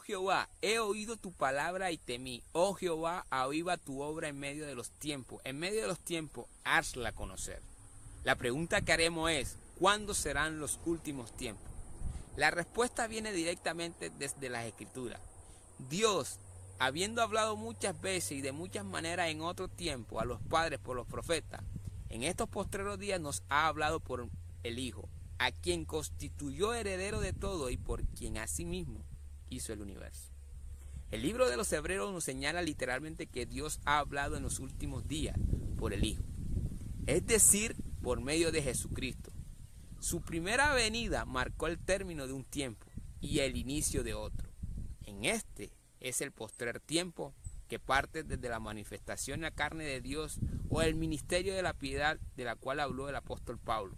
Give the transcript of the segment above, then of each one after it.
Jehová, he oído tu palabra y temí. Oh Jehová, aviva tu obra en medio de los tiempos. En medio de los tiempos, hazla conocer. La pregunta que haremos es, ¿cuándo serán los últimos tiempos? La respuesta viene directamente desde las escrituras. Dios, habiendo hablado muchas veces y de muchas maneras en otro tiempo a los padres por los profetas, en estos postreros días nos ha hablado por el Hijo, a quien constituyó heredero de todo y por quien asimismo hizo el universo. El libro de los Hebreos nos señala literalmente que Dios ha hablado en los últimos días por el Hijo, es decir, por medio de Jesucristo. Su primera venida marcó el término de un tiempo y el inicio de otro. En este es el postrer tiempo que parte desde la manifestación en la carne de Dios o el ministerio de la piedad de la cual habló el apóstol Pablo.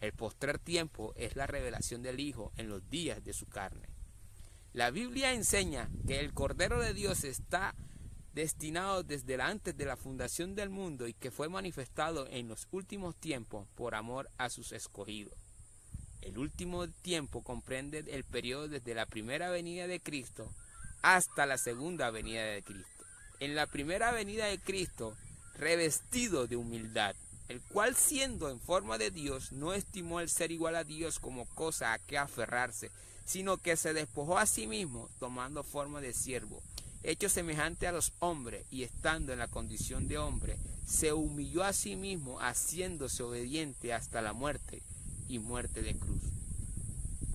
El postrer tiempo es la revelación del Hijo en los días de su carne. La Biblia enseña que el Cordero de Dios está destinado desde antes de la fundación del mundo y que fue manifestado en los últimos tiempos por amor a sus escogidos. El último tiempo comprende el periodo desde la primera venida de Cristo hasta la segunda venida de Cristo. En la primera venida de Cristo, revestido de humildad, el cual siendo en forma de Dios no estimó el ser igual a Dios como cosa a que aferrarse, sino que se despojó a sí mismo tomando forma de siervo, hecho semejante a los hombres y estando en la condición de hombre, se humilló a sí mismo haciéndose obediente hasta la muerte y muerte de cruz.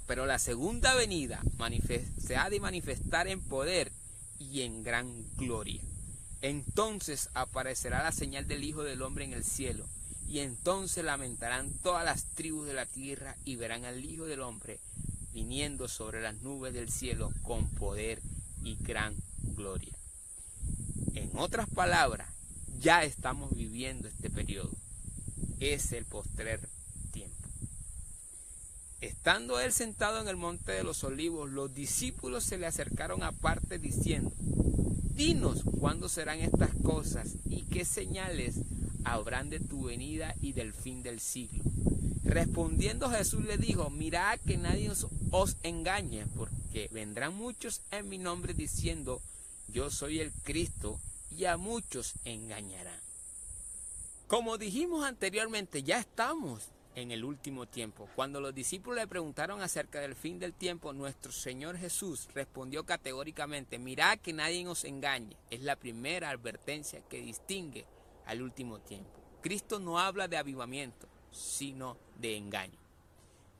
Pero la segunda venida se ha de manifestar en poder y en gran gloria. Entonces aparecerá la señal del Hijo del Hombre en el cielo y entonces lamentarán todas las tribus de la tierra y verán al Hijo del Hombre viniendo sobre las nubes del cielo con poder y gran gloria. En otras palabras, ya estamos viviendo este periodo. Es el postrer tiempo. Estando él sentado en el monte de los olivos, los discípulos se le acercaron aparte diciendo, Dinos cuándo serán estas cosas y qué señales habrán de tu venida y del fin del siglo. Respondiendo Jesús le dijo, mirad que nadie os, engañe, porque vendrán muchos en mi nombre diciendo, yo soy el Cristo, y a muchos engañarán. Como dijimos anteriormente, ya estamos en el último tiempo. Cuando los discípulos le preguntaron acerca del fin del tiempo, nuestro Señor Jesús respondió categóricamente, mirad que nadie os engañe. Es la primera advertencia que distingue al último tiempo. Cristo no habla de avivamiento, sino de engaño.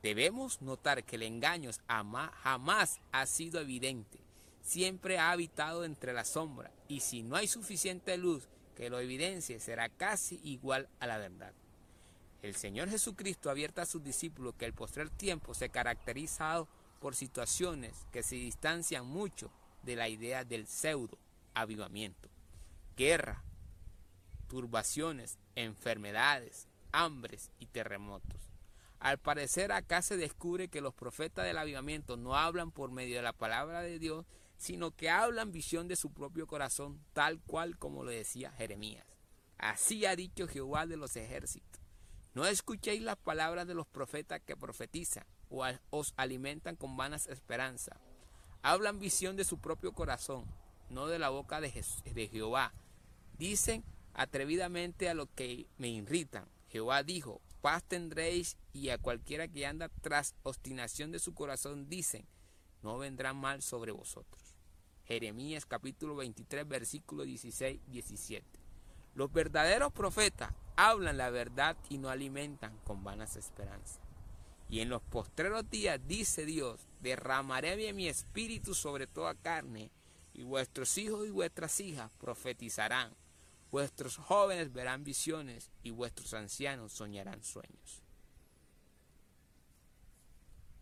Debemos notar que el engaño jamás ha sido evidente, siempre ha habitado entre la sombra y si no hay suficiente luz que lo evidencie será casi igual a la verdad. El Señor Jesucristo abierta a sus discípulos que el postrer tiempo se caracteriza por situaciones que se distancian mucho de la idea del pseudo avivamiento. Guerra, turbaciones, enfermedades, hambres y terremotos. Al parecer acá se descubre que los profetas del avivamiento no hablan por medio de la palabra de Dios, sino que hablan visión de su propio corazón, tal cual como lo decía Jeremías. Así ha dicho Jehová de los ejércitos. No escuchéis las palabras de los profetas que profetizan o os alimentan con vanas esperanzas. Hablan visión de su propio corazón, no de la boca de, de Jehová. Dicen atrevidamente a lo que me irritan. Jehová dijo, paz tendréis y a cualquiera que anda tras obstinación de su corazón dicen, no vendrá mal sobre vosotros. Jeremías capítulo 23 versículo 16 17. Los verdaderos profetas hablan la verdad y no alimentan con vanas esperanzas. Y en los postreros días, dice Dios, derramaré mi espíritu sobre toda carne, y vuestros hijos y vuestras hijas profetizarán Vuestros jóvenes verán visiones y vuestros ancianos soñarán sueños.